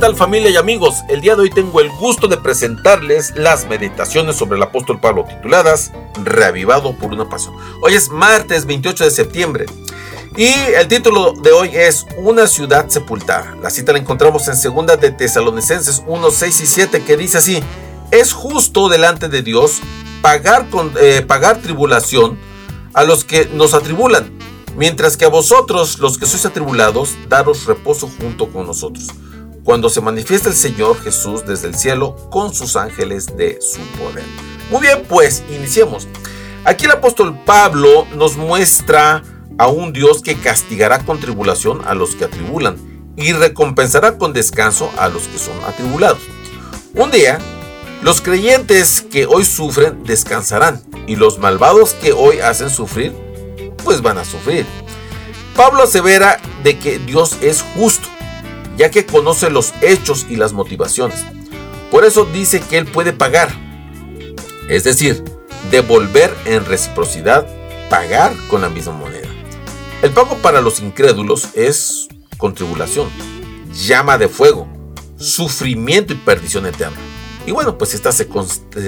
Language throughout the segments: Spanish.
Tal familia y amigos? El día de hoy tengo el gusto de presentarles las meditaciones sobre el apóstol Pablo tituladas Reavivado por una pasión. Hoy es martes 28 de septiembre y el título de hoy es Una ciudad sepultada. La cita la encontramos en segunda de Tesalonicenses 1, 6 y 7 que dice así, es justo delante de Dios pagar, con, eh, pagar tribulación a los que nos atribulan, mientras que a vosotros los que sois atribulados, daros reposo junto con nosotros cuando se manifiesta el Señor Jesús desde el cielo con sus ángeles de su poder. Muy bien, pues iniciemos. Aquí el apóstol Pablo nos muestra a un Dios que castigará con tribulación a los que atribulan y recompensará con descanso a los que son atribulados. Un día, los creyentes que hoy sufren descansarán y los malvados que hoy hacen sufrir, pues van a sufrir. Pablo asevera de que Dios es justo ya que conoce los hechos y las motivaciones. Por eso dice que Él puede pagar, es decir, devolver en reciprocidad, pagar con la misma moneda. El pago para los incrédulos es contribulación, llama de fuego, sufrimiento y perdición eterna. Y bueno, pues esta se,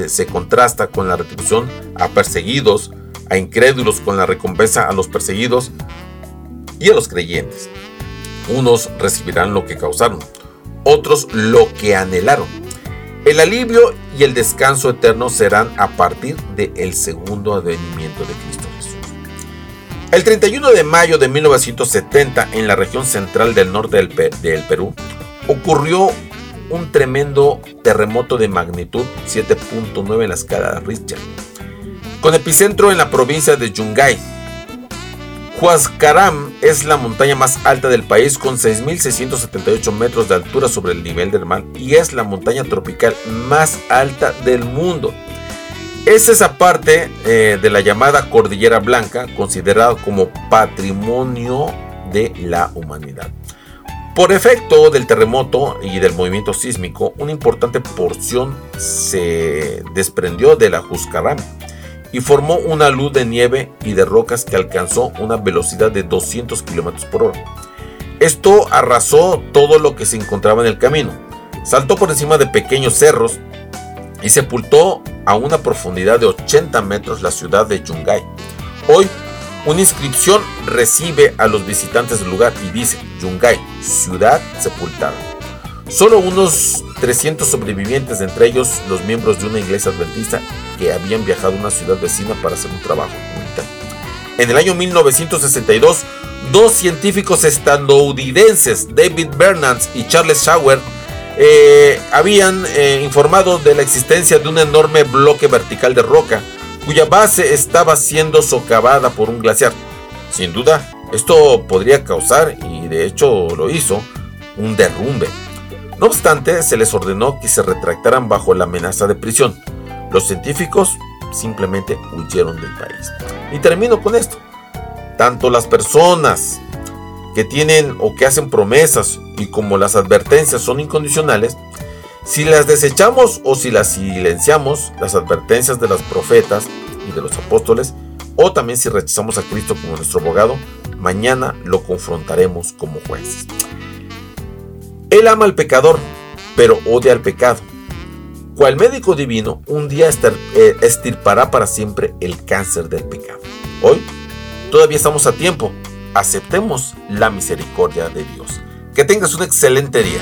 se contrasta con la retribución a perseguidos, a incrédulos, con la recompensa a los perseguidos y a los creyentes. Unos recibirán lo que causaron, otros lo que anhelaron. El alivio y el descanso eterno serán a partir del segundo advenimiento de Cristo Jesús. El 31 de mayo de 1970, en la región central del norte del, Perú, ocurrió un tremendo terremoto de magnitud 7.9 en la escala de Richter, con epicentro en la provincia de Yungay, Huascaram es la montaña más alta del país con 6.678 metros de altura sobre el nivel del mar y es la montaña tropical más alta del mundo. Es esa parte eh, de la llamada Cordillera Blanca considerada como patrimonio de la humanidad. Por efecto del terremoto y del movimiento sísmico, una importante porción se desprendió de la Huascaram y formó una luz de nieve y de rocas que alcanzó una velocidad de 200 km por hora. Esto arrasó todo lo que se encontraba en el camino, saltó por encima de pequeños cerros y sepultó a una profundidad de 80 metros la ciudad de Yungay. Hoy, una inscripción recibe a los visitantes del lugar y dice Yungay, ciudad sepultada. Solo unos 300 sobrevivientes, entre ellos los miembros de una iglesia adventista que habían viajado a una ciudad vecina para hacer un trabajo En el año 1962, dos científicos estadounidenses, David Bernards y Charles Schauer, eh, habían eh, informado de la existencia de un enorme bloque vertical de roca cuya base estaba siendo socavada por un glaciar. Sin duda, esto podría causar, y de hecho lo hizo, un derrumbe. No obstante, se les ordenó que se retractaran bajo la amenaza de prisión. Los científicos simplemente huyeron del país. Y termino con esto. Tanto las personas que tienen o que hacen promesas y como las advertencias son incondicionales, si las desechamos o si las silenciamos, las advertencias de los profetas y de los apóstoles, o también si rechazamos a Cristo como nuestro abogado, mañana lo confrontaremos como jueces. Él ama al pecador, pero odia al pecado cual médico divino un día eh, estirpará para siempre el cáncer del pecado. Hoy todavía estamos a tiempo. Aceptemos la misericordia de Dios. Que tengas un excelente día.